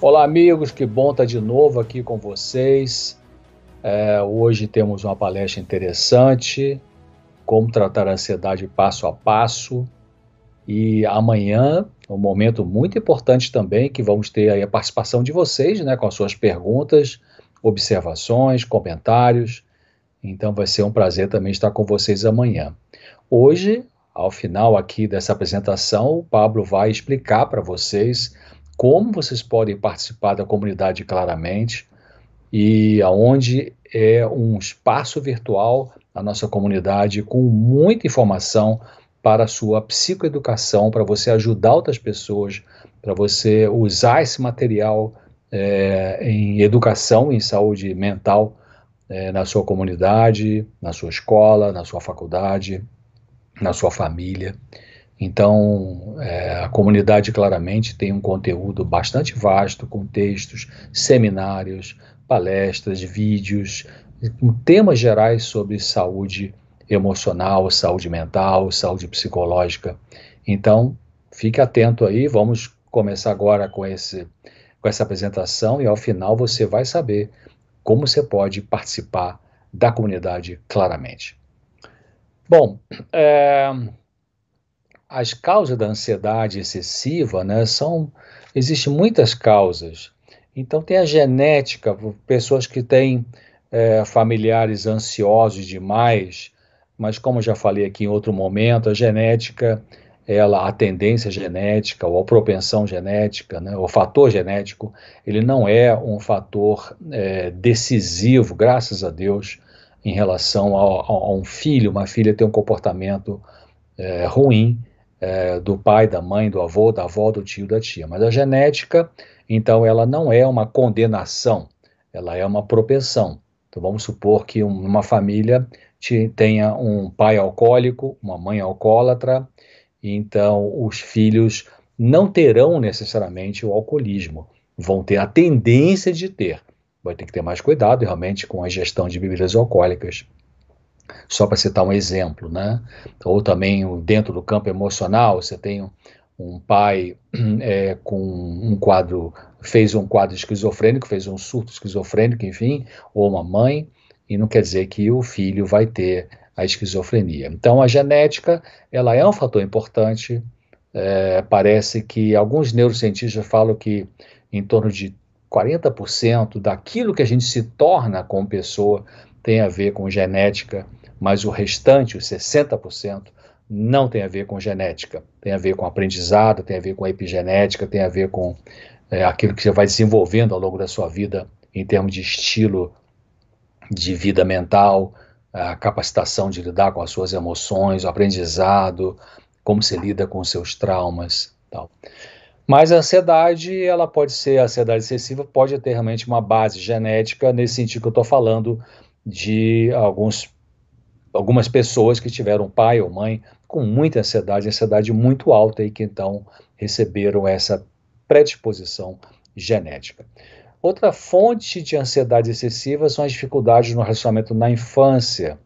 Olá, amigos, que bom estar de novo aqui com vocês. É, hoje temos uma palestra interessante, como tratar a ansiedade passo a passo. E amanhã, um momento muito importante também, que vamos ter a participação de vocês, né, com as suas perguntas, observações, comentários. Então vai ser um prazer também estar com vocês amanhã. Hoje, ao final aqui dessa apresentação, o Pablo vai explicar para vocês como vocês podem participar da comunidade claramente e aonde é um espaço virtual a nossa comunidade com muita informação para a sua psicoeducação, para você ajudar outras pessoas, para você usar esse material é, em educação, em saúde mental é, na sua comunidade, na sua escola, na sua faculdade, na sua família. Então, é, a comunidade claramente tem um conteúdo bastante vasto, com textos, seminários, palestras, vídeos, com temas gerais sobre saúde emocional, saúde mental, saúde psicológica. Então, fique atento aí, vamos começar agora com, esse, com essa apresentação e ao final você vai saber como você pode participar da comunidade claramente. Bom, é, as causas da ansiedade excessiva, né, são existem muitas causas. Então tem a genética, pessoas que têm é, familiares ansiosos demais, mas como já falei aqui em outro momento, a genética, ela, a tendência genética ou a propensão genética, né, o fator genético, ele não é um fator é, decisivo, graças a Deus, em relação a, a, a, um filho, uma filha ter um comportamento é, ruim é, do pai, da mãe, do avô, da avó, do tio, da tia. Mas a genética, então, ela não é uma condenação, ela é uma propensão. Então, vamos supor que uma família tenha um pai alcoólico, uma mãe alcoólatra, então os filhos não terão necessariamente o alcoolismo, vão ter a tendência de ter. Vai ter que ter mais cuidado realmente com a gestão de bebidas alcoólicas só para citar um exemplo, né? Ou também dentro do campo emocional, você tem um pai é, com um quadro, fez um quadro esquizofrênico, fez um surto esquizofrênico, enfim, ou uma mãe, e não quer dizer que o filho vai ter a esquizofrenia. Então, a genética, ela é um fator importante. É, parece que alguns neurocientistas falam que em torno de 40% daquilo que a gente se torna como pessoa tem a ver com genética, mas o restante, os 60%, não tem a ver com genética. Tem a ver com aprendizado, tem a ver com epigenética, tem a ver com é, aquilo que você vai desenvolvendo ao longo da sua vida em termos de estilo de vida mental, a capacitação de lidar com as suas emoções, o aprendizado, como se lida com os seus traumas, tal. Mas a ansiedade, ela pode ser, a ansiedade excessiva pode ter realmente uma base genética, nesse sentido que eu estou falando de alguns, algumas pessoas que tiveram pai ou mãe com muita ansiedade, ansiedade muito alta e que então receberam essa predisposição genética. Outra fonte de ansiedade excessiva são as dificuldades no relacionamento na infância,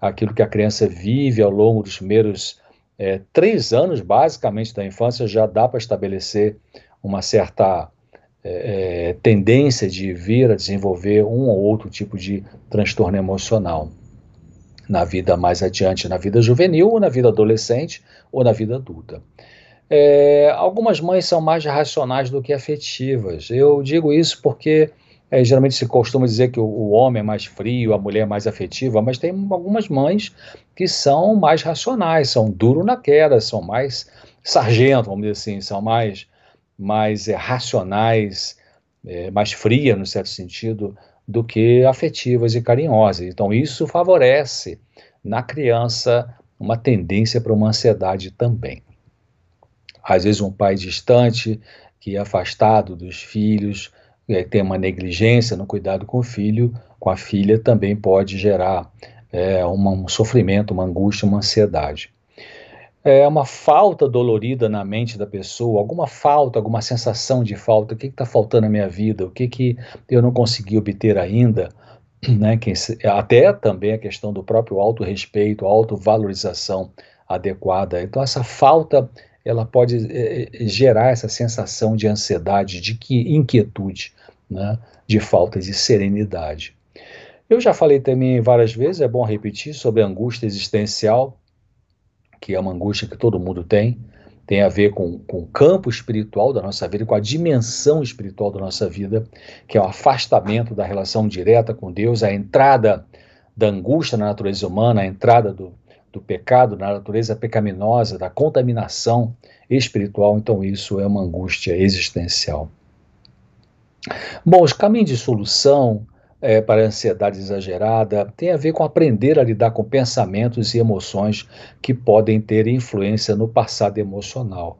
aquilo que a criança vive ao longo dos primeiros é, três anos, basicamente, da infância, já dá para estabelecer uma certa é, é, tendência de vir a desenvolver um ou outro tipo de transtorno emocional na vida mais adiante, na vida juvenil, ou na vida adolescente, ou na vida adulta. É, algumas mães são mais racionais do que afetivas. Eu digo isso porque é, geralmente se costuma dizer que o, o, homem é mais frio, a mulher é mais afetiva, mas tem algumas mães que são mais racionais, são duro na queda, são mais sargento, vamos dizer assim, são mais mais é, racionais, é, mais frias, no certo sentido, do que afetivas e carinhosas. Então, isso favorece na criança uma tendência para uma ansiedade também. Às vezes, um pai distante, que é afastado dos filhos, é, tem uma negligência no cuidado com o filho, com a filha, também pode gerar é, uma, um sofrimento, uma angústia, uma ansiedade é uma falta dolorida na mente da pessoa, alguma falta, alguma sensação de falta, o que está faltando na minha vida, o que, que eu não consegui obter ainda, né? Que, até também a questão do próprio autorrespeito, autovalorização adequada. Então, essa falta ela pode é, gerar essa sensação de ansiedade, de inquietude, né, de falta de serenidade. Eu já falei também várias vezes, é bom repetir, sobre a angústia existencial, que é uma angústia que todo mundo tem, tem a ver com, com o campo espiritual da nossa vida, com a dimensão espiritual da nossa vida, que é o afastamento da relação direta com Deus, a entrada da angústia na natureza humana, a entrada do, do pecado na natureza pecaminosa, da contaminação espiritual. Então, isso é uma angústia existencial. Bom, os caminhos de solução é, para a ansiedade exagerada tem a ver com aprender a lidar com pensamentos e emoções que podem ter influência no passado emocional.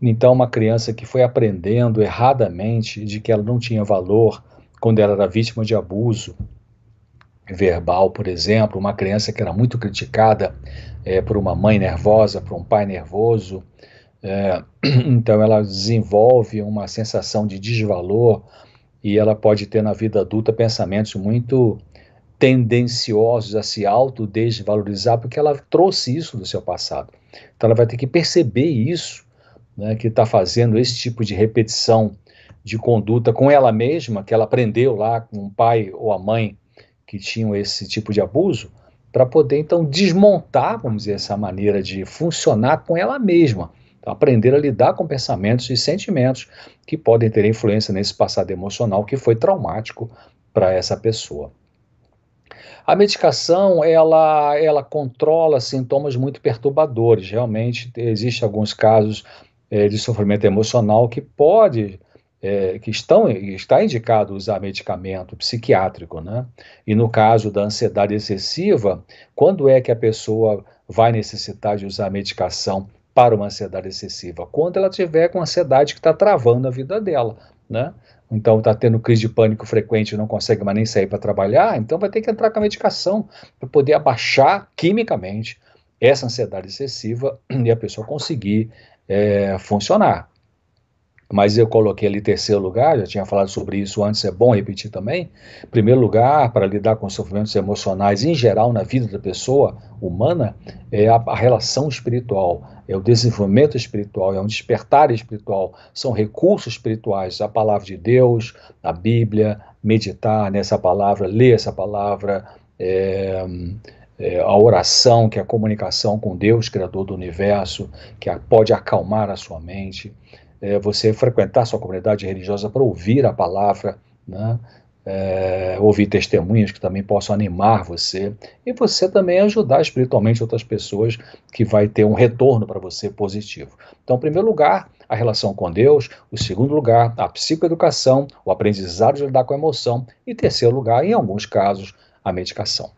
Então, uma criança que foi aprendendo erradamente de que ela não tinha valor quando ela era vítima de abuso verbal, por exemplo, uma criança que era muito criticada é, por uma mãe nervosa, por um pai nervoso, é, então ela desenvolve uma sensação de desvalor e ela pode ter na vida adulta pensamentos muito tendenciosos a se autodesvalorizar, porque ela trouxe isso do seu passado. Então ela vai ter que perceber isso, né, que está fazendo esse tipo de repetição de conduta com ela mesma, que ela aprendeu lá com o pai ou a mãe que tinham esse tipo de abuso, para poder então desmontar, vamos dizer, essa maneira de funcionar com ela mesma aprender a lidar com pensamentos e sentimentos que podem ter influência nesse passado emocional que foi traumático para essa pessoa. A medicação, ela, ela controla sintomas muito perturbadores. Realmente, existem alguns casos é, de sofrimento emocional que pode, é, que estão, está indicado usar medicamento psiquiátrico, né? E no caso da ansiedade excessiva, quando é que a pessoa vai necessitar de usar medicação para uma ansiedade excessiva, quando ela tiver com ansiedade que está travando a vida dela, né? Então está tendo crise de pânico frequente não consegue mais nem sair para trabalhar, então vai ter que entrar com a medicação para poder abaixar quimicamente essa ansiedade excessiva e a pessoa conseguir é, funcionar mas eu coloquei ali terceiro lugar, já tinha falado sobre isso antes, é bom repetir também. Primeiro lugar, para lidar com sofrimentos emocionais em geral na vida da pessoa humana, é a, a relação espiritual, é o desenvolvimento espiritual, é um despertar espiritual, são recursos espirituais, a palavra de Deus, a Bíblia, meditar nessa palavra, ler essa palavra, é, é, a oração, que é a comunicação com Deus, Criador do universo, que pode acalmar a sua mente é, você frequentar sua comunidade religiosa para ouvir a palavra, né? É, ouvir testemunhos que também possam animar você e você também ajudar espiritualmente outras pessoas que vai ter um retorno para você positivo. Então, em primeiro lugar, a relação com Deus, o segundo lugar, a psicoeducação, o aprendizado de lidar com a emoção e terceiro lugar, em alguns casos, a medicação.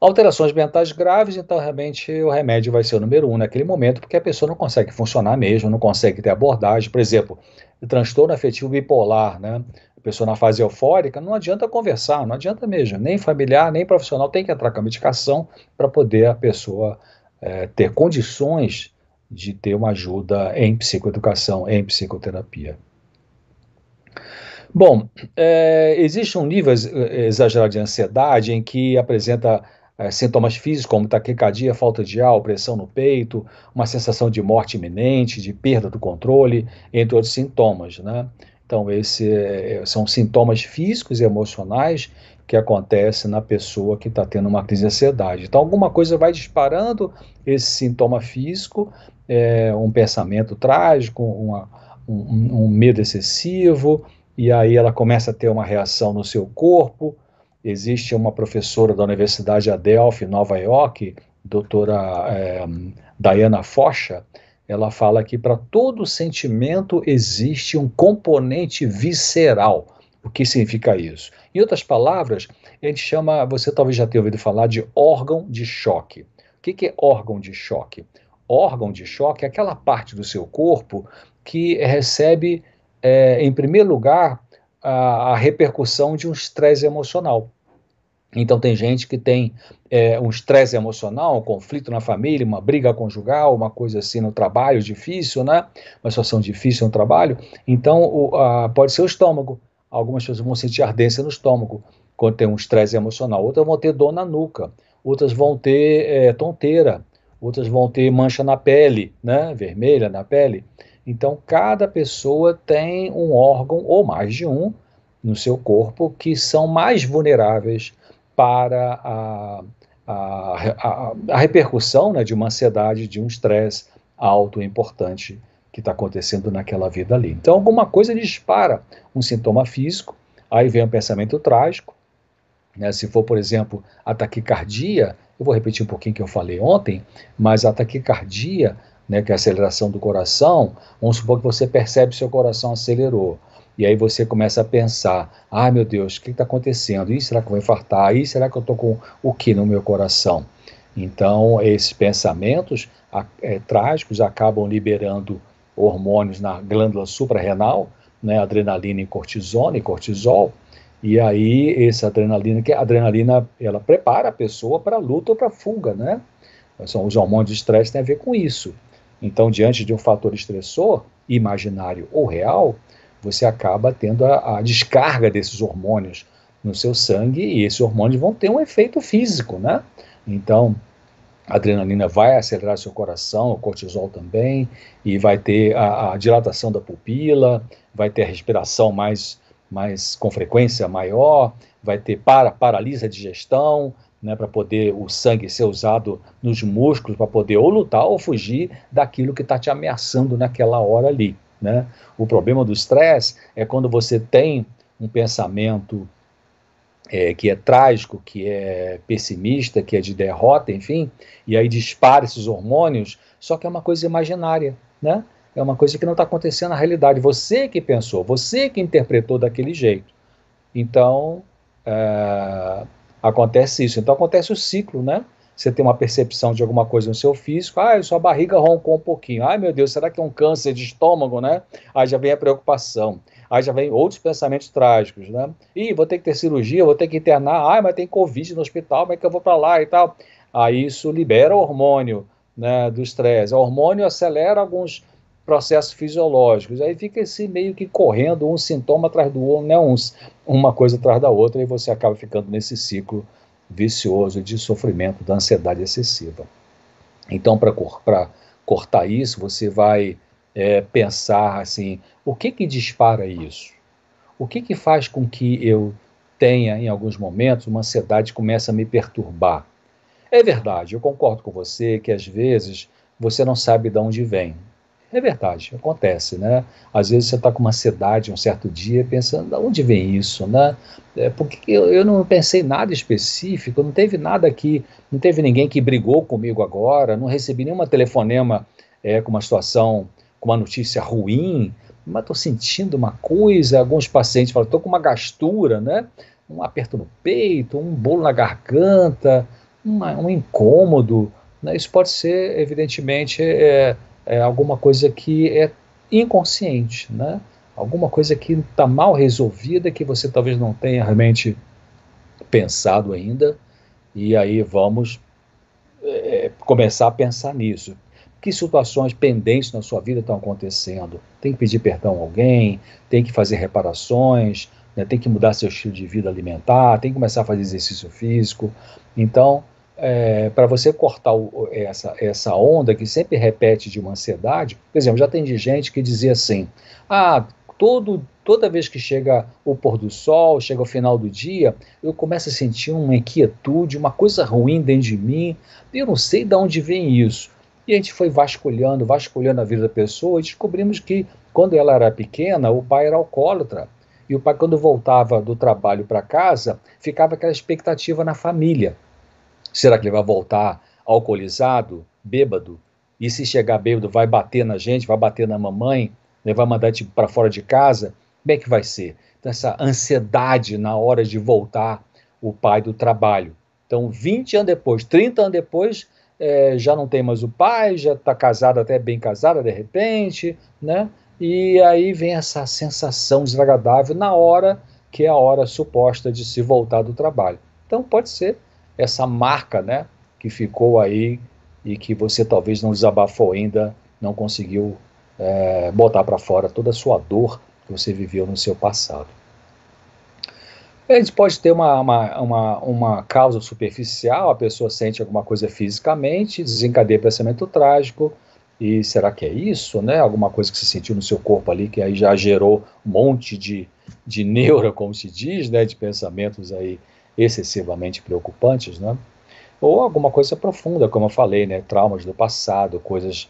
Alterações mentais graves, então realmente o remédio vai ser o número um naquele momento, porque a pessoa não consegue funcionar mesmo, não consegue ter abordagem. Por exemplo, transtorno afetivo bipolar, né? A pessoa na fase eufórica, não adianta conversar, não adianta mesmo, nem familiar, nem profissional, tem que entrar com a medicação para poder a pessoa é, ter condições de ter uma ajuda em psicoeducação, em psicoterapia. Bom, é, existe um nível exagerado de ansiedade em que apresenta é, sintomas físicos como taquicardia, falta de ar, pressão no peito, uma sensação de morte iminente, de perda do controle, entre outros sintomas. Né? Então, esses é, são sintomas físicos e emocionais que acontecem na pessoa que está tendo uma crise de ansiedade. Então, alguma coisa vai disparando esse sintoma físico, é, um pensamento trágico, uma, um, um medo excessivo, e aí ela começa a ter uma reação no seu corpo, existe uma professora da Universidade Adelphi, Nova York, doutora é, Diana Focha, ela fala que para todo sentimento existe um componente visceral. O que significa isso? Em outras palavras, a gente chama, você talvez já tenha ouvido falar de órgão de choque. O que, que é órgão de choque? Órgão de choque é aquela parte do seu corpo que recebe, é, em primeiro lugar, a, a repercussão de um estresse emocional. Então tem gente que tem é, um estresse emocional, um conflito na família, uma briga conjugal, uma coisa assim no trabalho difícil, né? Uma situação difícil no trabalho. Então o, a, pode ser o estômago. Algumas pessoas vão sentir ardência no estômago quando tem um estresse emocional. Outras vão ter dor na nuca. Outras vão ter é, tonteira. outras vão ter mancha na pele, né? Vermelha na pele. Então, cada pessoa tem um órgão, ou mais de um, no seu corpo, que são mais vulneráveis para a, a, a, a repercussão né, de uma ansiedade, de um estresse alto importante que está acontecendo naquela vida ali. Então, alguma coisa dispara um sintoma físico, aí vem um pensamento trágico. Né? Se for, por exemplo, a taquicardia, eu vou repetir um pouquinho que eu falei ontem, mas a taquicardia, né, que é a aceleração do coração, vamos supor que você percebe que seu coração acelerou. E aí você começa a pensar: ah, meu Deus, o que está acontecendo? Ih, será que eu vou infartar? Ih, será que eu estou com o que no meu coração? Então, esses pensamentos é, trágicos acabam liberando hormônios na glândula suprarrenal, né, adrenalina e cortisona e cortisol, e aí essa adrenalina, que a adrenalina, ela prepara a pessoa para luta ou para fuga, né? São os hormônios de estresse têm a ver com isso. Então, diante de um fator estressor, imaginário ou real, você acaba tendo a, a descarga desses hormônios no seu sangue e esses hormônios vão ter um efeito físico, né? Então, a adrenalina vai acelerar seu coração, o cortisol também, e vai ter a, a dilatação da pupila, vai ter a respiração mais, mais com frequência maior, vai ter para, paralisia de digestão, né, para poder o sangue ser usado nos músculos para poder ou lutar ou fugir daquilo que está te ameaçando naquela hora ali. Né? O problema do estresse é quando você tem um pensamento é, que é trágico, que é pessimista, que é de derrota, enfim, e aí dispara esses hormônios, só que é uma coisa imaginária, né? É uma coisa que não está acontecendo na realidade. Você que pensou, você que interpretou daquele jeito. Então, é, acontece isso. Então, acontece o ciclo, né? Você tem uma percepção de alguma coisa no seu físico, ah, sua barriga roncou um pouquinho, ai meu Deus, será que é um câncer de estômago, né? Aí já vem a preocupação. Aí já vem outros pensamentos trágicos, né? Ih, vou ter que ter cirurgia, vou ter que internar, ai, mas tem Covid no hospital, como é que eu vou para lá e tal? Aí isso libera o hormônio né, do estresse. O hormônio acelera alguns processos fisiológicos. Aí fica esse meio que correndo um sintoma atrás do outro, né, uns, uma coisa atrás da outra, e você acaba ficando nesse ciclo vicioso de sofrimento, da ansiedade excessiva. Então, para cortar isso, você vai é, pensar assim: o que que dispara isso? O que que faz com que eu tenha, em alguns momentos, uma ansiedade que começa a me perturbar? É verdade, eu concordo com você que às vezes você não sabe de onde vem. É verdade, acontece, né? Às vezes você está com uma ansiedade um certo dia pensando, de onde vem isso, né? É porque eu, eu não pensei nada específico, não teve nada aqui, não teve ninguém que brigou comigo agora, não recebi nenhuma telefonema é, com uma situação com uma notícia ruim, mas estou sentindo uma coisa. Alguns pacientes falam, estou com uma gastura, né? um aperto no peito, um bolo na garganta, uma, um incômodo. Né? Isso pode ser, evidentemente, é, é alguma coisa que é inconsciente, né? alguma coisa que está mal resolvida, que você talvez não tenha realmente pensado ainda, e aí vamos é, começar a pensar nisso que situações pendentes na sua vida estão acontecendo. Tem que pedir perdão a alguém, tem que fazer reparações, né, tem que mudar seu estilo de vida alimentar, tem que começar a fazer exercício físico. Então, é, para você cortar o, essa, essa onda que sempre repete de uma ansiedade, por exemplo, já tem gente que dizia assim: ah, todo, toda vez que chega o pôr do sol, chega o final do dia, eu começo a sentir uma inquietude, uma coisa ruim dentro de mim, eu não sei de onde vem isso. E a gente foi vasculhando, vasculhando a vida da pessoa e descobrimos que, quando ela era pequena, o pai era alcoólatra. E o pai, quando voltava do trabalho para casa, ficava aquela expectativa na família. Será que ele vai voltar alcoolizado, bêbado? E se chegar bêbado, vai bater na gente, vai bater na mamãe, né, vai mandar tipo, para fora de casa? Como é que vai ser? Então, essa ansiedade na hora de voltar o pai do trabalho. Então, 20 anos depois, 30 anos depois, é, já não tem mais o pai, já está casada, até bem casada de repente, né? E aí vem essa sensação desagradável na hora que é a hora suposta de se voltar do trabalho. Então pode ser essa marca, né, que ficou aí e que você talvez não desabafou ainda, não conseguiu é, botar para fora toda a sua dor que você viveu no seu passado. A gente pode ter uma, uma, uma, uma, causa superficial, a pessoa sente alguma coisa fisicamente, desencadeia pensamento trágico, e será que é isso, né? Alguma coisa que se sentiu no seu corpo ali, que aí já gerou um monte de, de neura, como se diz, né? De pensamentos aí excessivamente preocupantes, né? Ou alguma coisa profunda, como eu falei, né? Traumas do passado, coisas...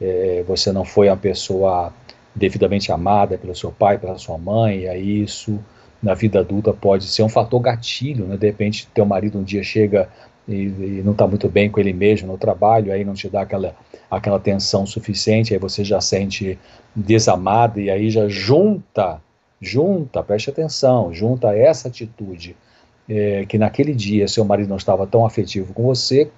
É, você não foi uma pessoa devidamente amada pelo seu pai, pela sua mãe, e aí isso na vida adulta pode ser um fator gatilho, né? De repente, teu marido um dia chega e, e não está muito bem com ele mesmo no trabalho, aí não te dá aquela, aquela atenção suficiente, aí você já sente desamado e aí já junta, junta, preste atenção, junta essa atitude é, que naquele dia seu marido não estava tão afetivo com você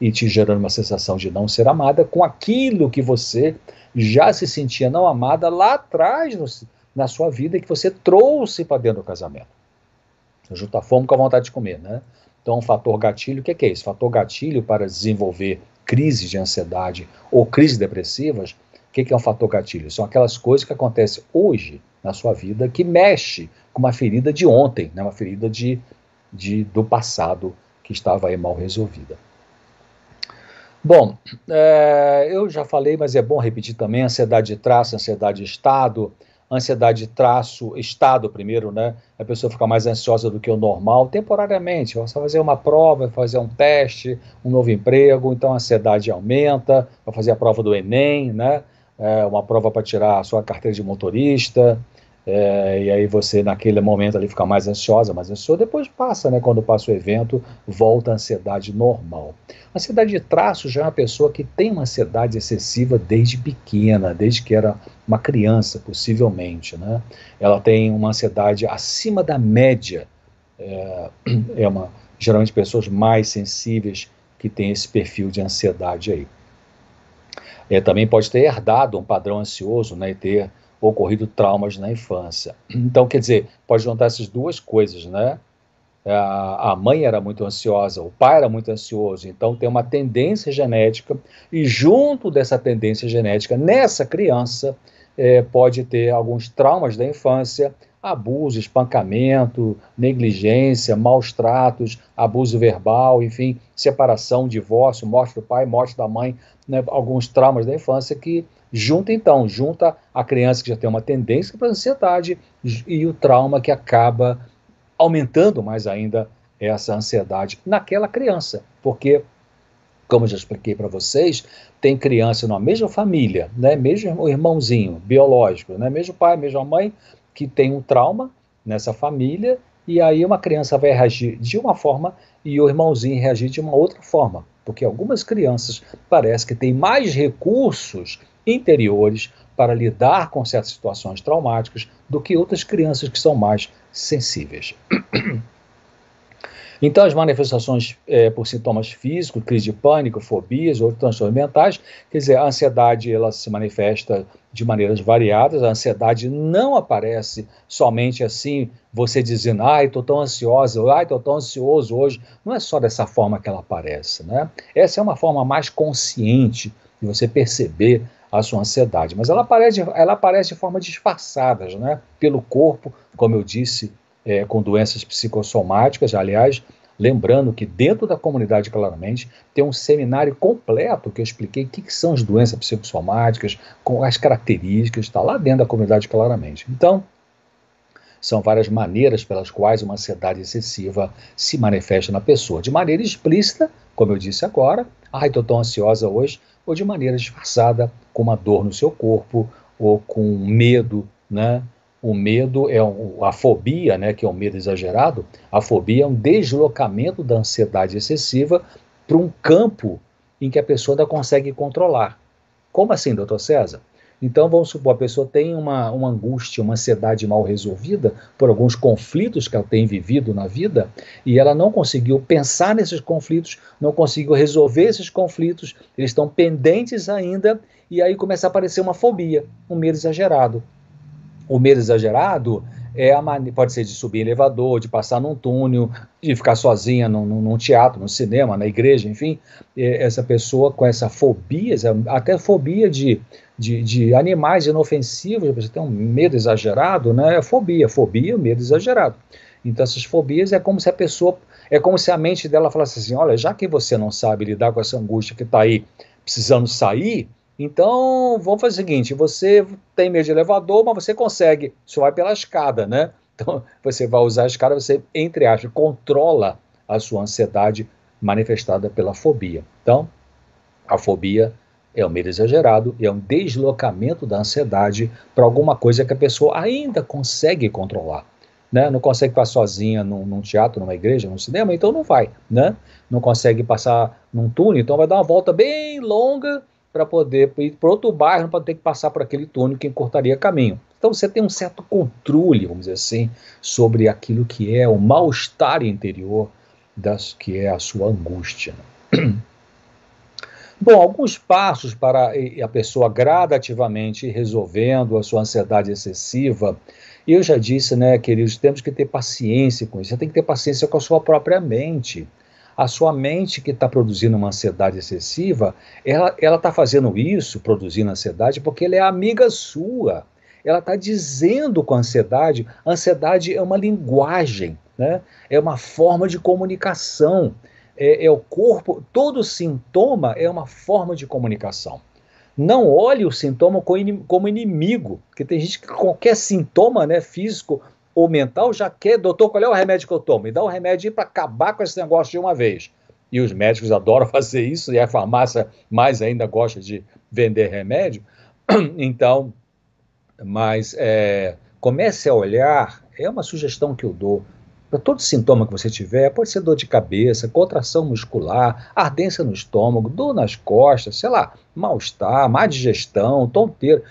e te gerando uma sensação de não ser amada com aquilo que você já se sentia não amada lá atrás no, na sua vida e que você trouxe para dentro do casamento. Junta fome com a vontade de comer, né? Então, um fator gatilho, o que é, que é isso? Fator gatilho para desenvolver crises de ansiedade ou crises depressivas, o que é, que é um fator gatilho? São aquelas coisas que acontecem hoje na sua vida que mexe com uma ferida de ontem, né? uma ferida de, de, do passado que estava aí mal resolvida. Bom, é, eu já falei, mas é bom repetir também: ansiedade de traço, ansiedade de estado, ansiedade de traço, estado primeiro, né? A pessoa fica mais ansiosa do que o normal, temporariamente. Vai fazer uma prova, vai fazer um teste, um novo emprego, então a ansiedade aumenta, vai fazer a prova do Enem, né? É, uma prova para tirar a sua carteira de motorista, é, e aí você naquele momento ali fica mais ansiosa, mais ansiosa, depois passa, né? Quando passa o evento, volta a ansiedade normal. A ansiedade de traço já é uma pessoa que tem uma ansiedade excessiva desde pequena, desde que era uma criança, possivelmente, né? Ela tem uma ansiedade acima da média. É, é uma geralmente pessoas mais sensíveis que têm esse perfil de ansiedade aí. É, também pode ter herdado um padrão ansioso, né? E ter ocorrido traumas na infância. Então, quer dizer, pode juntar essas duas coisas, né? A, mãe era muito ansiosa, o pai era muito ansioso, então tem uma tendência genética, e junto dessa tendência genética, nessa criança, é, pode ter alguns traumas da infância, abuso, espancamento, negligência, maus tratos, abuso verbal, enfim, separação, divórcio, morte do pai, morte da mãe, né, alguns traumas da infância que Junta então, junta a criança que já tem uma tendência para ansiedade e o trauma que acaba aumentando mais ainda essa ansiedade naquela criança, porque como já expliquei para vocês, tem criança na mesma família, né, mesmo irmãozinho biológico, né, mesmo pai, mesma mãe, que tem um trauma nessa família, e aí uma criança vai reagir de uma forma e o irmãozinho reagir de uma outra forma, porque algumas crianças parece que têm mais recursos interiores para lidar com certas situações traumáticas do que outras crianças que são mais sensíveis. Então, as manifestações é, por sintomas físicos, crise de pânico, fobias, outros transtornos mentais, quer dizer, a ansiedade ela se manifesta de maneiras variadas. A ansiedade não aparece somente assim, você dizendo, ai, estou tão ansiosa, ai, estou tão ansioso hoje. Não é só dessa forma que ela aparece, né? Essa é uma forma mais consciente de você perceber a sua ansiedade. Mas ela aparece, ela aparece de forma disfarçada, né? Pelo corpo, como eu disse, é, com doenças psicossomáticas. Aliás, lembrando que dentro da comunidade Claramente tem um seminário completo que eu expliquei o que, que são as doenças psicossomáticas, com as características, está lá dentro da comunidade Claramente. Então, são várias maneiras pelas quais uma ansiedade excessiva se manifesta na pessoa. De maneira explícita, como eu disse agora, ai, estou tão ansiosa hoje, ou de maneira disfarçada, com uma dor no seu corpo, ou com medo, né? O medo é um, a fobia, né, que é um medo exagerado. A fobia é um deslocamento da ansiedade excessiva para um campo em que a pessoa não consegue controlar. Como assim, doutor César? Então, vamos supor, a pessoa tem uma, uma angústia, uma ansiedade mal resolvida por alguns conflitos que ela tem vivido na vida e ela não conseguiu pensar nesses conflitos, não conseguiu resolver esses conflitos, eles estão pendentes ainda e aí começa a aparecer uma fobia, um medo exagerado. O medo exagerado é a pode ser de subir em elevador, de passar num túnel, de ficar sozinha num, num teatro, no cinema, na igreja, enfim. Essa pessoa com essa fobia, até fobia de, de, de animais inofensivos, você tem um medo exagerado, né? É fobia, fobia, medo exagerado. Então essas fobias é como se a pessoa, é como se a mente dela falasse assim, olha, já que você não sabe lidar com essa angústia que está aí precisando sair, então vamos fazer o seguinte, você tem medo de elevador, mas você consegue, só vai pela escada, né? Então você vai usar a escada, você, entre aspas, controla a sua ansiedade manifestada pela fobia. Então, a fobia é um medo exagerado e é um deslocamento da ansiedade para alguma coisa que a pessoa ainda consegue controlar. Né? Não consegue passar sozinha num, num, teatro, numa igreja, num cinema, então não vai. Né? Não consegue passar num túnel, então vai dar uma volta bem longa para poder ir para outro bairro, para ter que passar por aquele túnel que encurtaria caminho. Então você tem um certo controle, vamos dizer assim, sobre aquilo que é o mal-estar interior, das, que é a sua angústia. Bom, alguns passos para a pessoa gradativamente resolvendo a sua ansiedade excessiva. Eu já disse, né, queridos, temos que ter paciência com isso. Você tem que ter paciência com a sua própria mente. A sua mente que está produzindo uma ansiedade excessiva, ela está fazendo isso, produzindo ansiedade, porque ela é amiga sua. Ela está dizendo com a ansiedade, a ansiedade é uma linguagem, né? é uma forma de comunicação é, é o corpo, todo sintoma é uma forma de comunicação. Não olhe o sintoma como inimigo, porque tem gente que qualquer sintoma né, físico ou mental já quer, doutor, qual é o remédio que eu tomo? Me dá um remédio para acabar com esse negócio de uma vez. E os médicos adoram fazer isso, e a farmácia mais ainda gosta de vender remédio. Então, mas é, comece a olhar, é uma sugestão que eu dou, para todo sintoma que você tiver, pode ser dor de cabeça, contração muscular, ardência no estômago, dor nas costas, sei lá, mal-estar, má digestão, tonteira,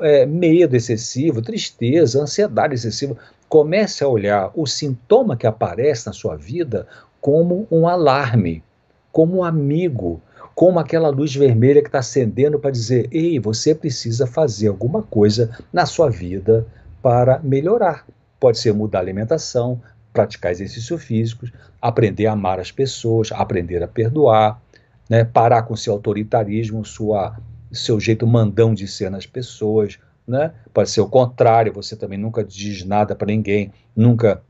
é, medo excessivo, tristeza, ansiedade excessiva. Comece a olhar o sintoma que aparece na sua vida como um alarme, como um amigo, como aquela luz vermelha que está acendendo para dizer: ei, você precisa fazer alguma coisa na sua vida para melhorar. Pode ser mudar a alimentação, praticar exercícios físicos, aprender a amar as pessoas, aprender a perdoar, né, parar com seu autoritarismo, sua, seu jeito mandão de ser nas pessoas. Né? Pode ser o contrário, você também nunca diz nada para ninguém, nunca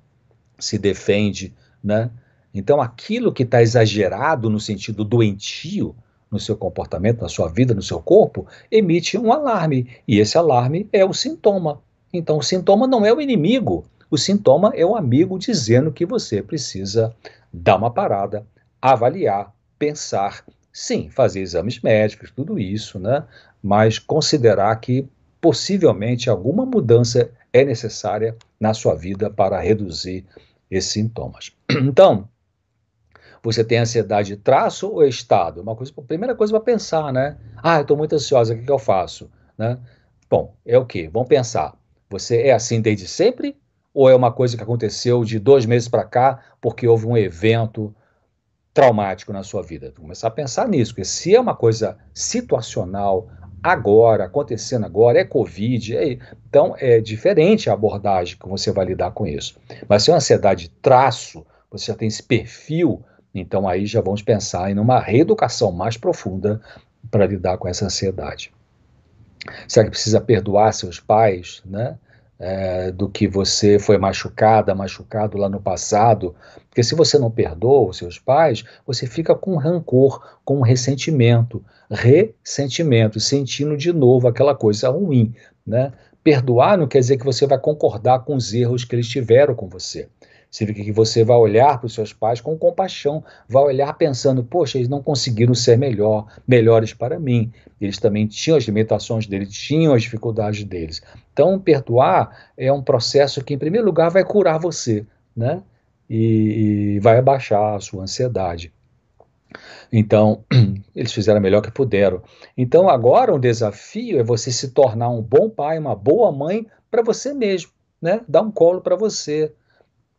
se defende. Né? Então, aquilo que está exagerado no sentido doentio no seu comportamento, na sua vida, no seu corpo, emite um alarme. E esse alarme é o sintoma. Então, o sintoma não é o inimigo, o sintoma é o amigo dizendo que você precisa dar uma parada, avaliar, pensar, sim, fazer exames médicos, tudo isso, né? Mas considerar que possivelmente alguma mudança é necessária na sua vida para reduzir esses sintomas. Então, você tem ansiedade de traço ou estado? Uma coisa, primeira coisa para pensar, né? Ah, eu estou muito ansiosa, o que, que eu faço? Né? Bom, é o que? Vamos pensar. Você é assim desde sempre ou é uma coisa que aconteceu de dois meses para cá porque houve um evento traumático na sua vida? Começar a pensar nisso, porque se é uma coisa situacional, agora, acontecendo agora, é Covid, é, então é diferente a abordagem que você vai lidar com isso. Mas se é uma ansiedade de traço, você já tem esse perfil, então aí já vamos pensar em uma reeducação mais profunda para lidar com essa ansiedade. Será que precisa perdoar seus pais, né? É, do que você foi machucada, machucado lá no passado. Porque se você não perdoa os seus pais, você fica com rancor, com ressentimento, ressentimento, sentindo de novo aquela coisa ruim. Né? Perdoar não quer dizer que você vai concordar com os erros que eles tiveram com você. Significa que você vai olhar para os seus pais com compaixão, vai olhar pensando, poxa, eles não conseguiram ser melhor, melhores para mim. Eles também tinham as limitações deles, tinham as dificuldades deles. Então, perdoar é um processo que, em primeiro lugar, vai curar você, né? E, e vai abaixar a sua ansiedade. Então, eles fizeram o melhor que puderam. Então, agora um desafio é você se tornar um bom pai, uma boa mãe para você mesmo, né? Dar um colo para você,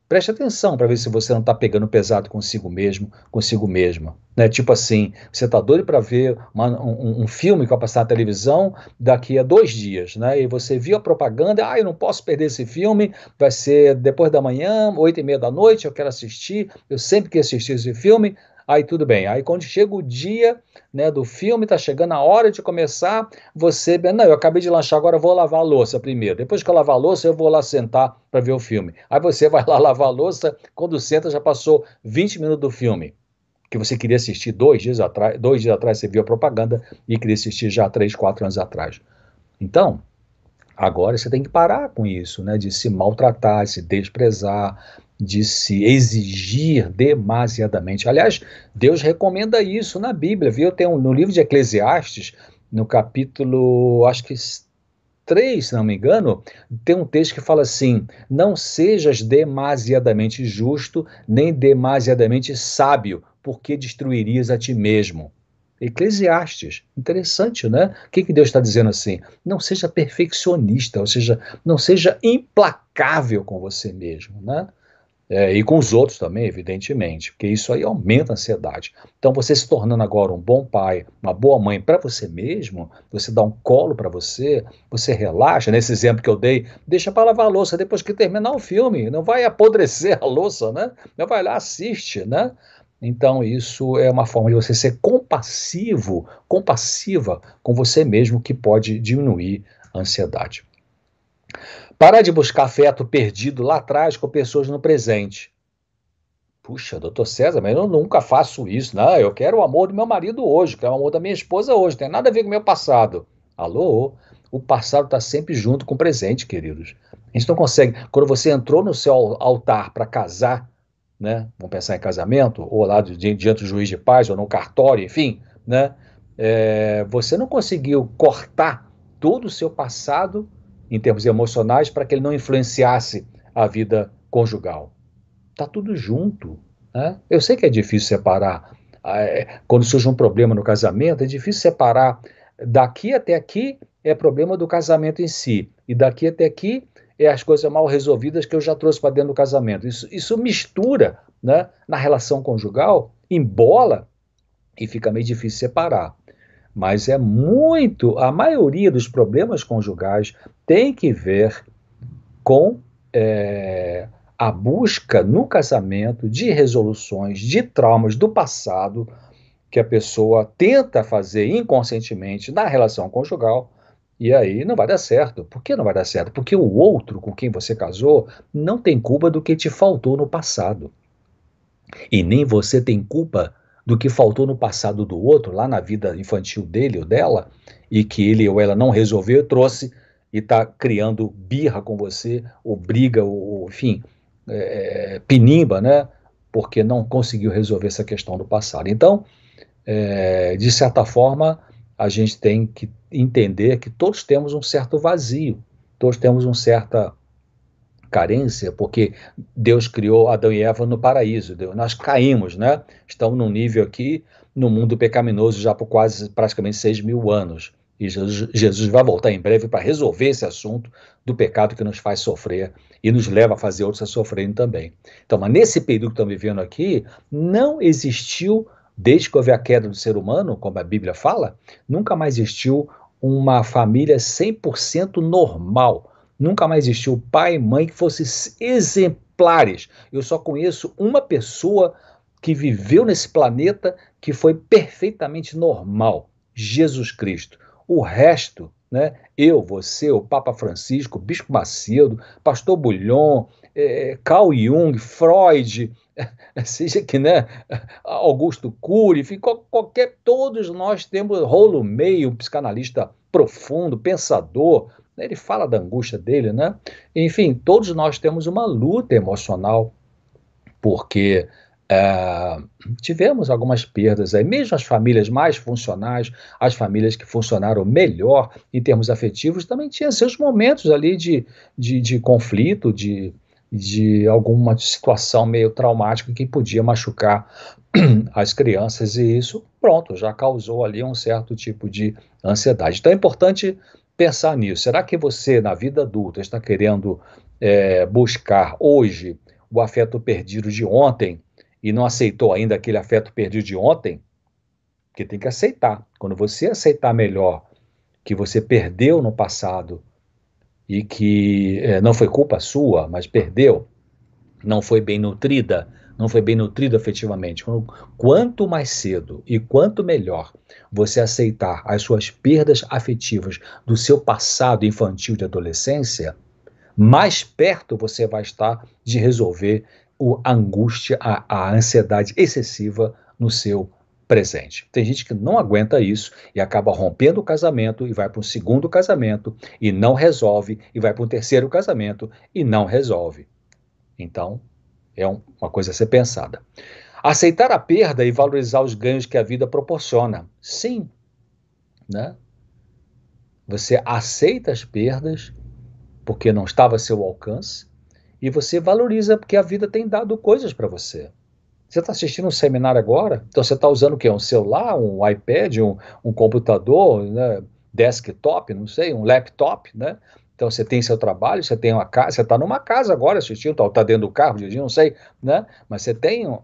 Preste atenção para ver se você não está pegando pesado consigo mesmo, consigo mesma. Né? Tipo assim, você está doido para ver uma, um, um, filme que vai passar na televisão daqui a dois dias, né? E você viu a propaganda, ah, eu não posso perder esse filme, vai ser depois da manhã, oito e meia da noite, eu quero assistir, eu sempre quis assistir esse filme. Aí tudo bem. Aí quando chega o dia né, do filme, tá chegando a hora de começar, você. Não, eu acabei de lanchar, agora eu vou lavar a louça primeiro. Depois que eu lavar a louça, eu vou lá sentar para ver o filme. Aí você vai lá lavar a louça, quando senta já passou 20 minutos do filme. Que você queria assistir dois dias atrás, dois dias atrás você viu a propaganda e queria assistir já três, quatro anos atrás. Então, agora você tem que parar com isso, né? De se maltratar, se desprezar, de se exigir demasiadamente. Aliás, Deus recomenda isso na Bíblia, viu? Tem um, no livro de Eclesiastes, no capítulo, acho que 3, se não me engano, tem um texto que fala assim: Não sejas demasiadamente justo, nem demasiadamente sábio, porque destruirias a ti mesmo. Eclesiastes, interessante, né? O que, que Deus está dizendo assim? Não seja perfeccionista, ou seja, não seja implacável com você mesmo, né? É, e com os outros também, evidentemente, porque isso aí aumenta a ansiedade. Então, você se tornando agora um bom pai, uma boa mãe para você mesmo, você dá um colo para você, você relaxa. Nesse exemplo que eu dei, deixa para lavar a louça depois que terminar o filme, não vai apodrecer a louça, né? Não vai lá, assiste, né? Então, isso é uma forma de você ser compassivo, compassiva com você mesmo, que pode diminuir a ansiedade. Parar de buscar afeto perdido lá atrás com pessoas no presente. Puxa, doutor César, mas eu nunca faço isso. Não, eu quero o amor do meu marido hoje, quero o amor da minha esposa hoje, tem nada a ver com o meu passado. Alô? O passado está sempre junto com o presente, queridos. A gente não consegue. Quando você entrou no seu altar para casar, né? Vamos pensar em casamento, ou lá diante do juiz de paz, ou no cartório, enfim, né? É, você não conseguiu cortar todo o seu passado em termos emocionais para que ele não influenciasse a vida conjugal. Tá tudo junto. Né? Eu sei que é difícil separar. Ah, é, quando surge um problema no casamento, é difícil separar. Daqui até aqui é problema do casamento em si, e daqui até aqui é as coisas mal resolvidas que eu já trouxe para dentro do casamento. Isso, isso mistura né, na relação conjugal, embola e fica meio difícil separar. Mas é muito, a maioria dos problemas conjugais tem que ver com é, a busca no casamento de resoluções de traumas do passado que a pessoa tenta fazer inconscientemente na relação conjugal e aí não vai dar certo. Por que não vai dar certo? Porque o outro com quem você casou não tem culpa do que te faltou no passado. E nem você tem culpa do que faltou no passado do outro, lá na vida infantil dele ou dela, e que ele ou ela não resolveu, trouxe e está criando birra com você, ou briga, ou, enfim, é, pinimba, né? Porque não conseguiu resolver essa questão do passado. Então, é, de certa forma, a gente tem que entender que todos temos um certo vazio, todos temos uma certa carência, porque Deus criou Adão e Eva no paraíso, nós caímos, né? Estamos num nível aqui, no mundo pecaminoso, já por quase praticamente seis mil anos. E Jesus, Jesus vai voltar em breve para resolver esse assunto do pecado que nos faz sofrer e nos leva a fazer outros a sofrerem também. Então, mas nesse período que estamos vivendo aqui, não existiu Desde que houve a queda do ser humano, como a Bíblia fala, nunca mais existiu uma família 100% normal. Nunca mais existiu pai e mãe que fossem exemplares. Eu só conheço uma pessoa que viveu nesse planeta que foi perfeitamente normal: Jesus Cristo. O resto, né? Eu, você, o Papa Francisco, o Bispo Macedo, Pastor Bulhon, é, Carl Jung, Freud, seja que né, Augusto Cury, qualquer, todos nós temos rolo meio, psicanalista profundo, pensador, ele fala da angústia dele, né? Enfim, todos nós temos uma luta emocional, porque é, tivemos algumas perdas aí, mesmo as famílias mais funcionais, as famílias que funcionaram melhor em termos afetivos, também tinham seus momentos ali de, de, de conflito, de, de alguma situação meio traumática que podia machucar as crianças e isso, pronto, já causou ali um certo tipo de ansiedade. Então é importante pensar nisso. Será que você, na vida adulta, está querendo é, buscar hoje o afeto perdido de ontem e não aceitou ainda aquele afeto perdido de ontem? Porque tem que aceitar. Quando você aceitar melhor que você perdeu no passado e que é, não foi culpa sua, mas perdeu, não foi bem nutrida não foi bem nutrido afetivamente. Quanto mais cedo e quanto melhor você aceitar as suas perdas afetivas do seu passado infantil de adolescência, mais perto você vai estar de resolver a angústia, a, a ansiedade excessiva no seu presente. Tem gente que não aguenta isso e acaba rompendo o casamento e vai para um segundo casamento e não resolve, e vai para um terceiro casamento e não resolve. Então, é um, uma coisa a ser pensada. Aceitar a perda e valorizar os ganhos que a vida proporciona. Sim. Né? Você aceita as perdas porque não estava a seu alcance e você valoriza porque a vida tem dado coisas para você. Você está assistindo um seminário agora? Então você está usando o quê? Um celular, um iPad, um, um computador, né? desktop, não sei, um laptop, né? Então você tem seu trabalho, você tem uma casa, você está numa casa agora assistindo, está tá dentro do carro, não sei, né? Mas você tem um,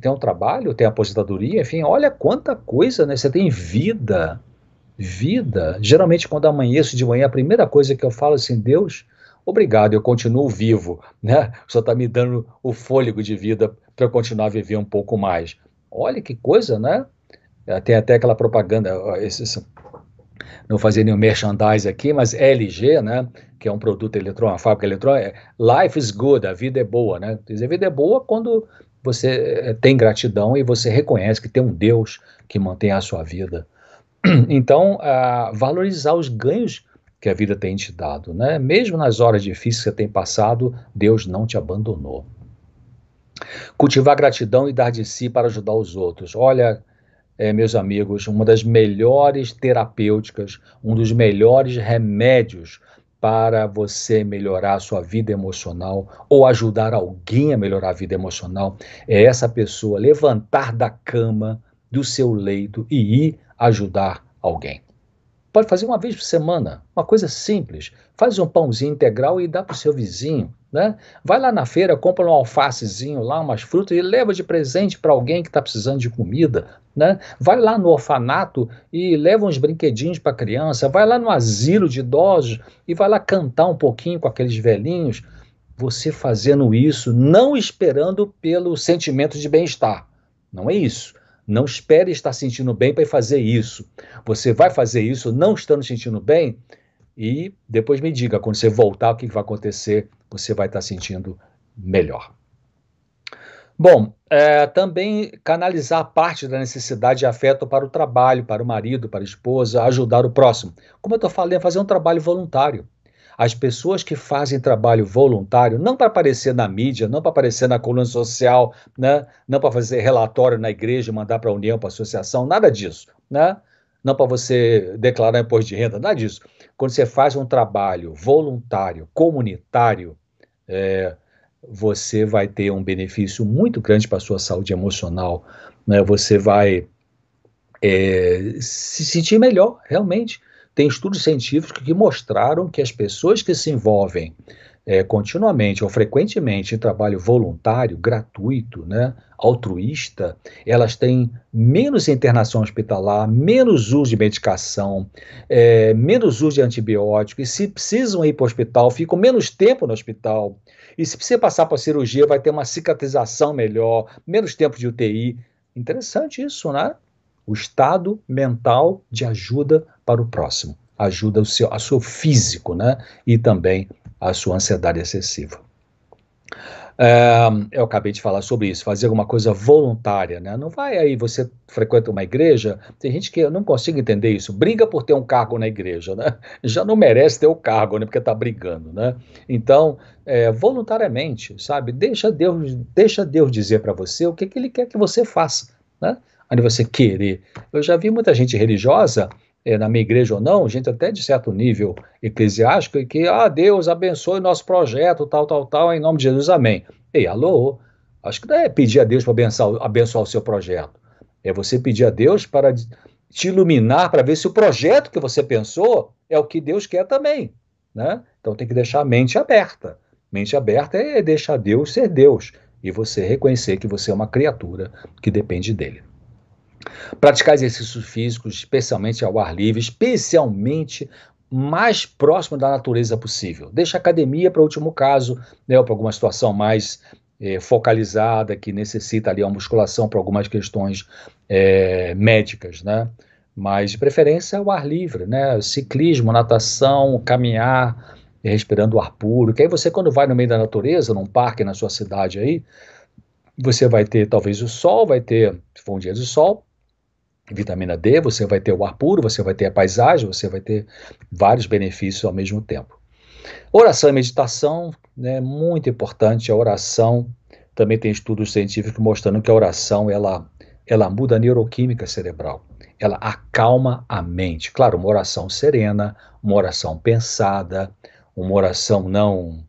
tem um trabalho, tem aposentadoria, enfim, olha quanta coisa, né? Você tem vida, vida. Geralmente quando amanheço de manhã, a primeira coisa que eu falo é assim, Deus, obrigado, eu continuo vivo, né? Senhor está me dando o fôlego de vida para eu continuar a viver um pouco mais. Olha que coisa, né? É, tem até aquela propaganda, esses, não fazer nenhum merchandise aqui, mas LG, né? Que é um produto eletrônico, uma fábrica eletrônica, é, life is good, a vida é boa, né? Quer dizer, a vida é boa quando você é, tem gratidão e você reconhece que tem um Deus que mantém a sua vida. Então, valorizar os ganhos que a vida tem te dado, né? Mesmo nas horas difíceis que você tem passado, Deus não te abandonou. Cultivar gratidão e dar de si para ajudar os outros. Olha, é, meus amigos, uma das melhores terapêuticas, um dos melhores remédios para você melhorar a sua vida emocional ou ajudar alguém a melhorar a vida emocional é essa pessoa levantar da cama, do seu leito e ir ajudar alguém. Pode fazer uma vez por semana, uma coisa simples. Faz um pãozinho integral e dá para o seu vizinho. Né? Vai lá na feira, compra um alfacezinho lá, umas frutas e leva de presente para alguém que está precisando de comida. Né? Vai lá no orfanato e leva uns brinquedinhos para criança. Vai lá no asilo de idosos e vai lá cantar um pouquinho com aqueles velhinhos. Você fazendo isso, não esperando pelo sentimento de bem-estar. Não é isso não espere estar sentindo bem para fazer isso. Você vai fazer isso não estando sentindo bem e depois me diga, quando você voltar, o que vai acontecer, você vai estar sentindo melhor. Bom, é, também canalizar parte da necessidade de afeto para o trabalho, para o marido, para a esposa, ajudar o próximo. Como eu estou falando, fazer um trabalho voluntário as pessoas que fazem trabalho voluntário, não para aparecer na mídia, não para aparecer na coluna social, né? não para fazer relatório na igreja, mandar para a União, para a associação, nada disso. Né? Não para você declarar imposto de renda, nada disso. Quando você faz um trabalho voluntário, comunitário, é, você vai ter um benefício muito grande para a sua saúde emocional. Né? Você vai é, se sentir melhor, realmente. Tem estudos científicos que mostraram que as pessoas que se envolvem é, continuamente ou frequentemente em trabalho voluntário, gratuito, né, altruísta, elas têm menos internação hospitalar, menos uso de medicação, é, menos uso de antibiótico, e se precisam ir para o hospital, ficam menos tempo no hospital. E se precisa passar para cirurgia, vai ter uma cicatrização melhor, menos tempo de UTI. Interessante isso, né? o estado mental de ajuda para o próximo, ajuda o seu, a seu físico, né? E também a sua ansiedade excessiva. É, eu acabei de falar sobre isso, fazer alguma coisa voluntária, né? Não vai aí, você frequenta uma igreja, tem gente que eu não consigo entender isso, briga por ter um cargo na igreja, né? Já não merece ter o cargo, né? Porque está brigando, né? Então, é, voluntariamente, sabe? Deixa Deus, deixa Deus dizer para você o que, que Ele quer que você faça, né? de você querer. Eu já vi muita gente religiosa, é, na minha igreja ou não, gente até de certo nível eclesiástico, que, ah, Deus abençoe nosso projeto, tal, tal, tal, em nome de Jesus, amém. Ei, alô, acho que não é pedir a Deus para abençoar, abençoar o seu projeto. É você pedir a Deus para te iluminar, para ver se o projeto que você pensou é o que Deus quer também. Né? Então tem que deixar a mente aberta. Mente aberta é deixar Deus ser Deus e você reconhecer que você é uma criatura que depende dele. Praticar exercícios físicos, especialmente ao ar livre, especialmente mais próximo da natureza possível. Deixa a academia para o último caso, né, para alguma situação mais é, focalizada, que necessita ali uma musculação para algumas questões é, médicas, né? Mas de preferência o ar livre, né? Ciclismo, natação, caminhar, respirando ar puro. Que aí você, quando vai no meio da natureza, num parque na sua cidade aí, você vai ter talvez o sol, vai ter, se for um dia de sol, vitamina D, você vai ter o ar puro, você vai ter a paisagem, você vai ter vários benefícios ao mesmo tempo. Oração e meditação, né, muito importante, a oração, também tem estudos científicos mostrando que a oração, ela, ela muda a neuroquímica cerebral, ela acalma a mente. Claro, uma oração serena, uma oração pensada, uma oração não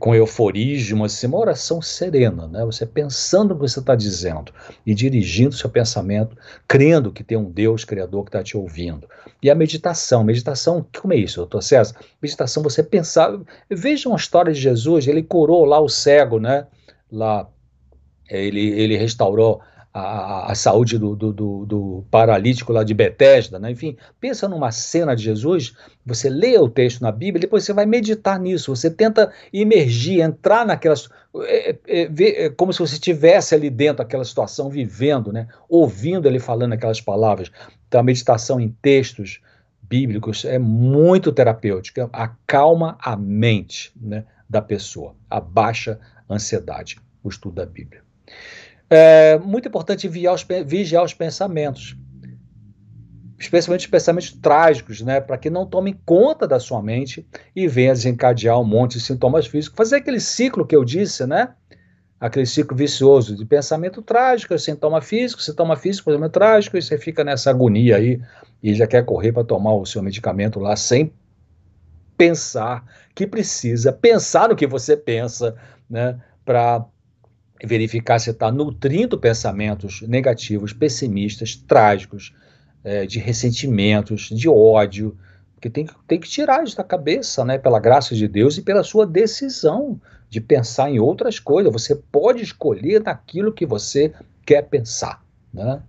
com euforismo, assim, uma oração serena, né? Você pensando no que você está dizendo e dirigindo seu pensamento, crendo que tem um Deus Criador que está te ouvindo. E a meditação, meditação, como é isso, doutor César? Meditação, você pensar, veja uma história de Jesus, ele curou lá o cego, né? Lá, ele, ele restaurou a, saúde do, do, do, do, paralítico lá de Betesda, né? enfim, pensa numa cena de Jesus, você lê o texto na Bíblia, depois você vai meditar nisso, você tenta imergir, entrar naquelas, é, é, é, é como se você estivesse ali dentro daquela situação, vivendo, né? ouvindo ele falando aquelas palavras. Então a meditação em textos bíblicos é muito terapêutica, acalma a mente né, da pessoa, abaixa a ansiedade, o estudo da Bíblia. É muito importante vigiar os, vigiar os pensamentos, especialmente os pensamentos trágicos, né, para que não tomem conta da sua mente e venha desencadear um monte de sintomas físicos. Fazer aquele ciclo que eu disse, né? Aquele ciclo vicioso de pensamento trágico, sintoma físico, sintoma físico, pensamento trágico, e você fica nessa agonia aí e já quer correr para tomar o seu medicamento lá sem pensar que precisa pensar no que você pensa, né, para verificar se está nutrindo pensamentos negativos, pessimistas, trágicos, é, de ressentimentos, de ódio, porque tem, tem que tirar isso da cabeça, né, pela graça de Deus e pela sua decisão de pensar em outras coisas. Você pode escolher naquilo que você quer pensar, né?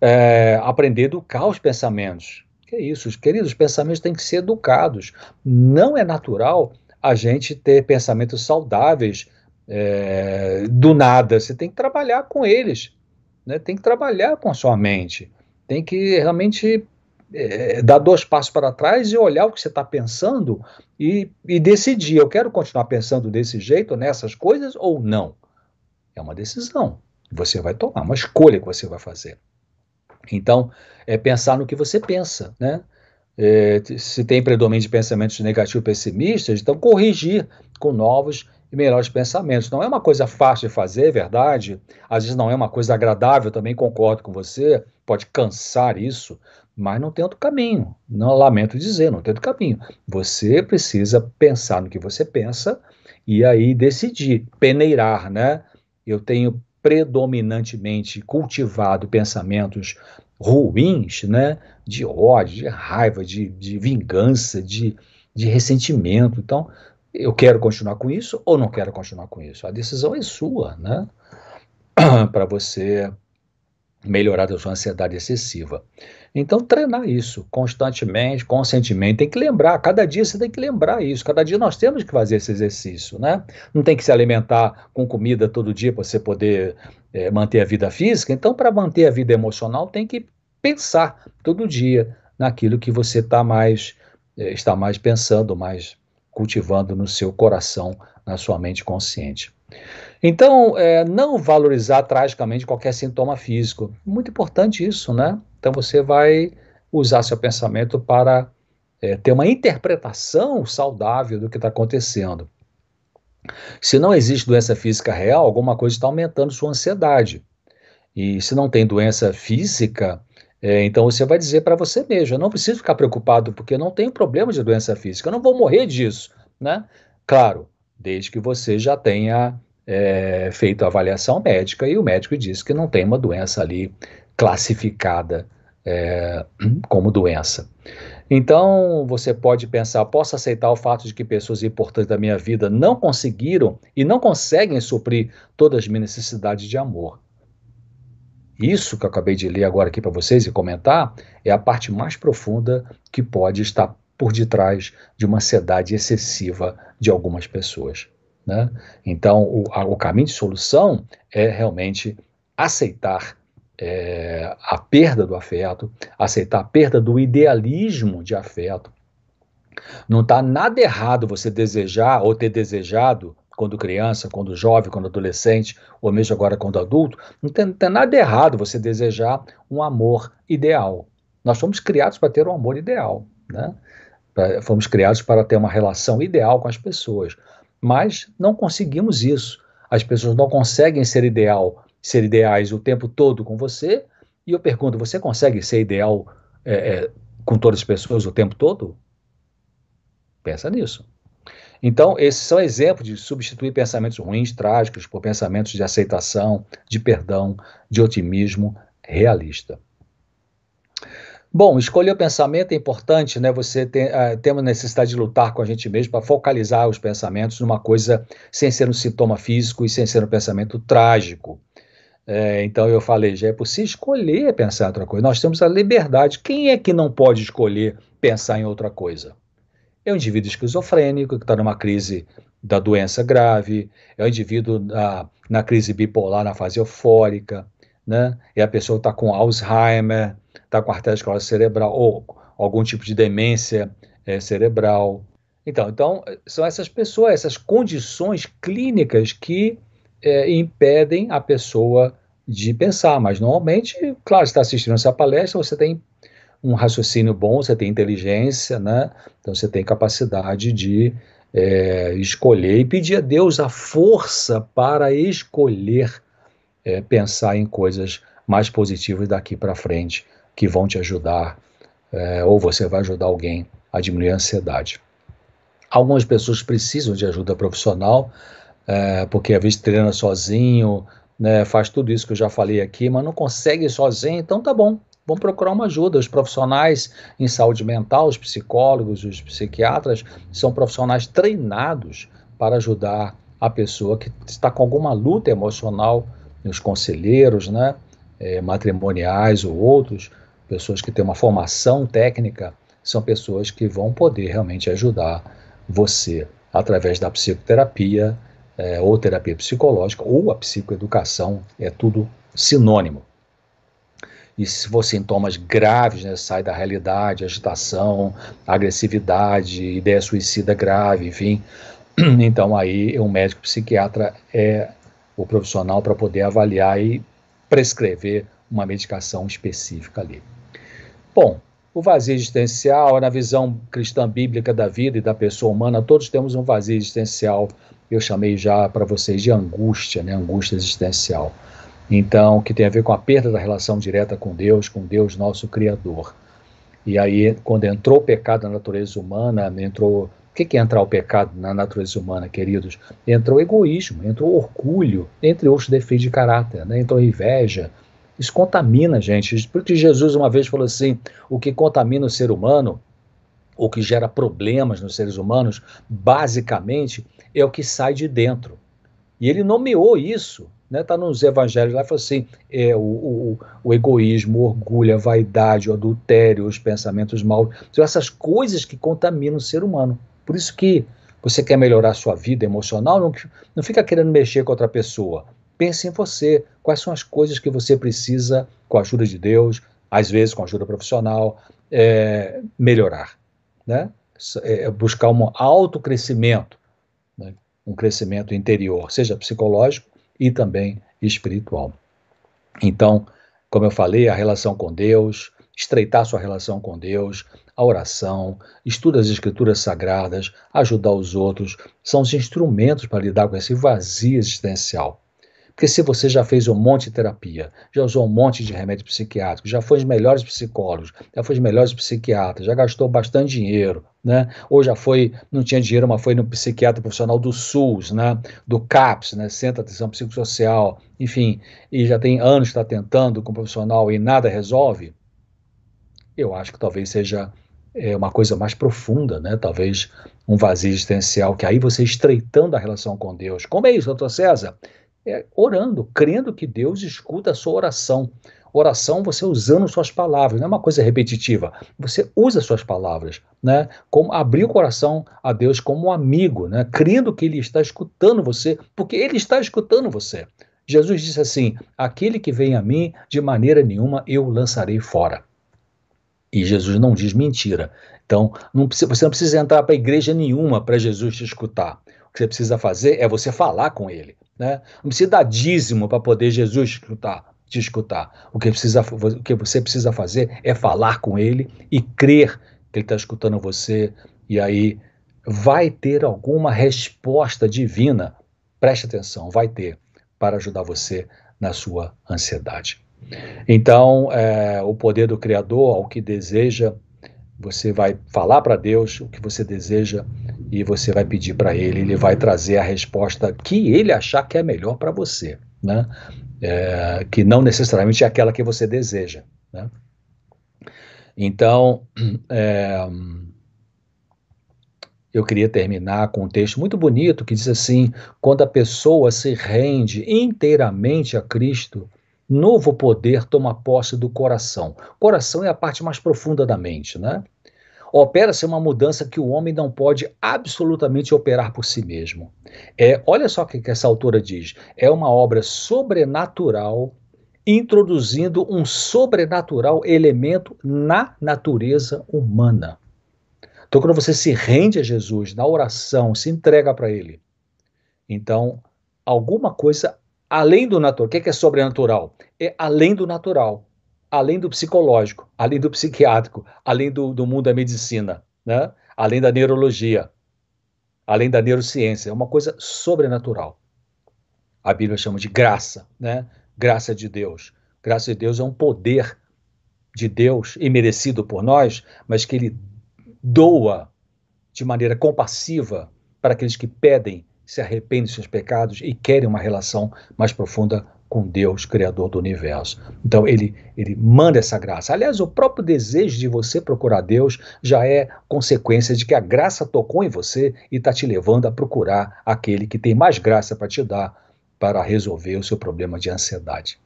É, aprender a educar os pensamentos. Que é isso, os queridos, os pensamentos têm que ser educados. Não é natural a gente ter pensamentos saudáveis, é, do nada. Você tem que trabalhar com eles, né? tem que trabalhar com a sua mente, tem que realmente é, dar dois passos para trás e olhar o que você está pensando e, e decidir: eu quero continuar pensando desse jeito, nessas coisas ou não? É uma decisão. Você vai tomar, uma escolha que você vai fazer. Então, é pensar no que você pensa, né? É, se tem predomínio de pensamentos negativos pessimistas, então corrigir com novos e melhores pensamentos. Não é uma coisa fácil de fazer, é verdade. Às vezes não é uma coisa agradável, também concordo com você. Pode cansar isso, mas não tem outro caminho. Não lamento dizer, não tem outro caminho. Você precisa pensar no que você pensa e aí decidir, peneirar, né? Eu tenho predominantemente cultivado pensamentos ruins, né? De ódio, de raiva, de, de vingança, de, de ressentimento. Então, eu quero continuar com isso ou não quero continuar com isso? A decisão é sua, né? Para você melhorar a sua ansiedade excessiva. Então, treinar isso constantemente, conscientemente. Tem que lembrar, cada dia você tem que lembrar isso. Cada dia nós temos que fazer esse exercício, né? Não tem que se alimentar com comida todo dia para você poder é, manter a vida física. Então, para manter a vida emocional, tem que pensar todo dia naquilo que você tá mais, é, está mais pensando, mais cultivando no seu coração, na sua mente consciente. Então, é, não valorizar tragicamente qualquer sintoma físico. Muito importante isso, né? Então, você vai usar seu pensamento para é, ter uma interpretação saudável do que está acontecendo. Se não existe doença física real, alguma coisa está aumentando sua ansiedade. E se não tem doença física, é, então você vai dizer para você mesmo: eu não preciso ficar preocupado porque eu não tenho problema de doença física, eu não vou morrer disso, né? Claro, desde que você já tenha é, feito a avaliação médica e o médico diz que não tem uma doença ali classificada é, como doença. Então você pode pensar: posso aceitar o fato de que pessoas importantes da minha vida não conseguiram e não conseguem suprir todas as minhas necessidades de amor. Isso que eu acabei de ler agora aqui para vocês e comentar é a parte mais profunda que pode estar por detrás de uma ansiedade excessiva de algumas pessoas. Né? Então, o, a, o caminho de solução é realmente aceitar é, a perda do afeto, aceitar a perda do idealismo de afeto. Não está nada errado você desejar ou ter desejado quando criança, quando jovem, quando adolescente, ou mesmo agora quando adulto, não tem, não tem nada errado você desejar um amor ideal. Nós fomos criados para ter um amor ideal, né? Fomos criados para ter uma relação ideal com as pessoas, mas não conseguimos isso. As pessoas não conseguem ser ideal, ser ideais o tempo todo com você. E eu pergunto: você consegue ser ideal é, é, com todas as pessoas o tempo todo? Pensa nisso. Então, esses são exemplos de substituir pensamentos ruins, trágicos, por pensamentos de aceitação, de perdão, de otimismo realista. Bom, escolher o pensamento é importante, né? Você tem, uh, tem necessidade de lutar com a gente mesmo para focalizar os pensamentos numa coisa sem ser um sintoma físico e sem ser um pensamento trágico. É, então eu falei, já é possível escolher pensar em outra coisa. Nós temos a liberdade. Quem é que não pode escolher pensar em outra coisa? É um indivíduo esquizofrênico que está numa crise da doença grave, é um indivíduo na, na crise bipolar, na fase eufórica, né? É a pessoa que está com Alzheimer, está com arteriosclerose cerebral ou algum tipo de demência é, cerebral. Então, então, são essas pessoas, essas condições clínicas que é, impedem a pessoa de pensar. Mas normalmente, claro, está assistindo essa palestra, você tem um raciocínio bom, você tem inteligência, né? Então você tem capacidade de é, escolher e pedir a Deus a força para escolher é, pensar em coisas mais positivas daqui para frente que vão te ajudar, é, ou você vai ajudar alguém a diminuir a ansiedade. Algumas pessoas precisam de ajuda profissional, é, porque às vezes treina sozinho, né, faz tudo isso que eu já falei aqui, mas não consegue sozinho, então tá bom, vão procurar uma ajuda. Os profissionais em saúde mental, os psicólogos, os psiquiatras, são profissionais treinados para ajudar a pessoa que está com alguma luta emocional, os conselheiros, né, é, matrimoniais ou outros, pessoas que têm uma formação técnica, são pessoas que vão poder realmente ajudar você através da psicoterapia é, ou terapia psicológica ou a psicoeducação, é tudo sinônimo e se for sintomas graves, né, sai da realidade, agitação, agressividade, ideia suicida grave, enfim, então aí um médico psiquiatra é o profissional para poder avaliar e prescrever uma medicação específica ali. Bom, o vazio existencial, na visão cristã bíblica da vida e da pessoa humana, todos temos um vazio existencial. Eu chamei já para vocês de angústia, né, angústia existencial. Então, que tem a ver com a perda da relação direta com Deus, com Deus nosso Criador. E aí, quando entrou o pecado na natureza humana, entrou. O que, é entrar o pecado na natureza humana, queridos? Entrou egoísmo, entrou orgulho, entre outros defeitos de caráter, né? entrou inveja. Isso contamina gente. Porque Jesus uma vez falou assim: o que contamina o ser humano, o que gera problemas nos seres humanos, basicamente é o que sai de dentro. E ele nomeou isso Está né, nos evangelhos lá, fala assim: é, o, o, o, egoísmo, o orgulho, a vaidade, o adultério, os pensamentos maus, são essas coisas que contaminam o ser humano. Por isso que você quer melhorar a sua vida emocional, não, não fica querendo mexer com outra pessoa. Pense em você, quais são as coisas que você precisa, com a ajuda de Deus, às vezes com a ajuda profissional, é, melhorar. Né? É, buscar um autocrescimento, né? um crescimento interior, seja psicológico, e também espiritual. Então, como eu falei, a relação com Deus, estreitar sua relação com Deus, a oração, estudo as escrituras sagradas, ajudar os outros, são os instrumentos para lidar com esse vazio existencial. Porque se você já fez um monte de terapia, já usou um monte de remédio psiquiátrico, já foi os melhores psicólogos, já foi os melhores psiquiatras, já gastou bastante dinheiro, né? Ou já foi, não tinha dinheiro, mas foi no psiquiatra profissional do SUS, né? Do CAPS, né? Centro de Atenção Psicossocial, enfim, e já tem anos está tentando com o profissional e nada resolve, eu acho que talvez seja é, uma coisa mais profunda, né? Talvez um vazio existencial, que aí você estreitando a relação com Deus. Como é isso, doutor César? É orando, crendo que Deus escuta a sua oração. Oração, você usando suas palavras, não é uma coisa repetitiva. Você usa suas palavras, né? Como abrir o coração a Deus como um amigo, né? Crendo que Ele está escutando você, porque Ele está escutando você. Jesus disse assim: Aquele que vem a mim, de maneira nenhuma eu lançarei fora. E Jesus não diz mentira. Então, não precisa, você não precisa entrar para igreja nenhuma para Jesus te escutar. O que você precisa fazer é você falar com ele. Né? Não precisa dar dízimo para poder Jesus escutar te escutar. O que, precisa, o que você precisa fazer é falar com ele e crer que ele está escutando você, e aí vai ter alguma resposta divina. Preste atenção, vai ter para ajudar você na sua ansiedade. Então, é, o poder do Criador, ao que deseja, você vai falar para Deus o que você deseja e você vai pedir para Ele, Ele vai trazer a resposta que Ele achar que é melhor para você. Né? é, que não necessariamente é aquela que você deseja. Né? Então, é, eu queria terminar com um texto muito bonito que diz assim: quando a pessoa se rende inteiramente a Cristo, novo poder toma posse do coração. Coração é a parte mais profunda da mente, né? Opera-se uma mudança que o homem não pode absolutamente operar por si mesmo. É, olha só o que, que essa autora diz: é uma obra sobrenatural introduzindo um sobrenatural elemento na natureza humana. Então, quando você se rende a Jesus na oração, se entrega para Ele, então alguma coisa além do natural. O que é sobrenatural? É além do natural além do psicológico, além do psiquiátrico, além do, do mundo da medicina, né? além da neurologia, além da neurociência. É uma coisa sobrenatural. A Bíblia chama de graça, né? Graça de Deus. Graça de Deus é um poder de Deus imerecido por nós, mas que ele doa de maneira compassiva para aqueles que pedem, se arrependem dos seus pecados e querem uma relação mais profunda com Deus, Criador do universo. Então ele, ele manda essa graça. Aliás, o próprio desejo de você procurar Deus já é consequência de que a graça tocou em você e está te levando a procurar aquele que tem mais graça para te dar para resolver o seu problema de ansiedade.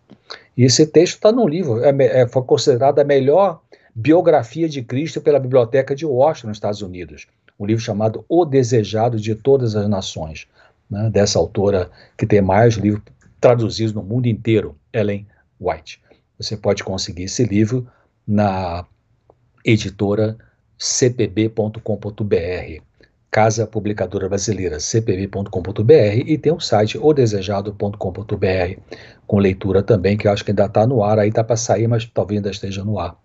E esse texto está no livro, é, é, foi considerado a melhor biografia de Cristo pela Biblioteca de Washington, nos Estados Unidos. Um livro chamado O Desejado de Todas as Nações, né, dessa autora que tem mais livros traduzidos no mundo inteiro, Ellen White. Você pode conseguir esse livro na editora cpb.com.br, Casa Publicadora Brasileira, cpb.com.br, e tem o site odesejado.com.br, com leitura também, que eu acho que ainda está no ar, aí está para sair, mas talvez ainda esteja no ar.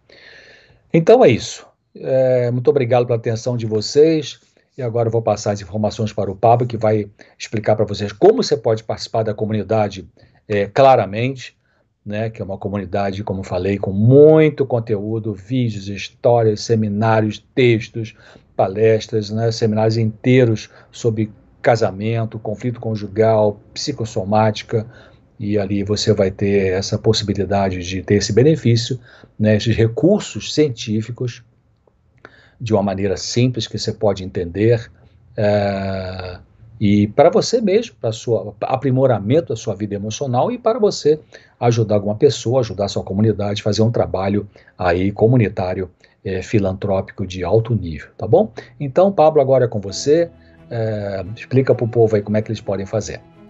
Então é isso. É, muito obrigado pela atenção de vocês. E agora eu vou passar as informações para o Pablo, que vai explicar para vocês como você pode participar da comunidade é, claramente, né, que é uma comunidade, como falei, com muito conteúdo, vídeos, histórias, seminários, textos, palestras, né, seminários inteiros sobre casamento, conflito conjugal, psicossomática, e ali você vai ter essa possibilidade de ter esse benefício, né, esses recursos científicos de uma maneira simples que você pode entender. É, e para você mesmo, para o aprimoramento da sua vida emocional e para você ajudar alguma pessoa, ajudar sua comunidade, fazer um trabalho aí comunitário, é, filantrópico de alto nível, tá bom? Então, Pablo, agora é com você. É, explica para o povo aí como é que eles podem fazer.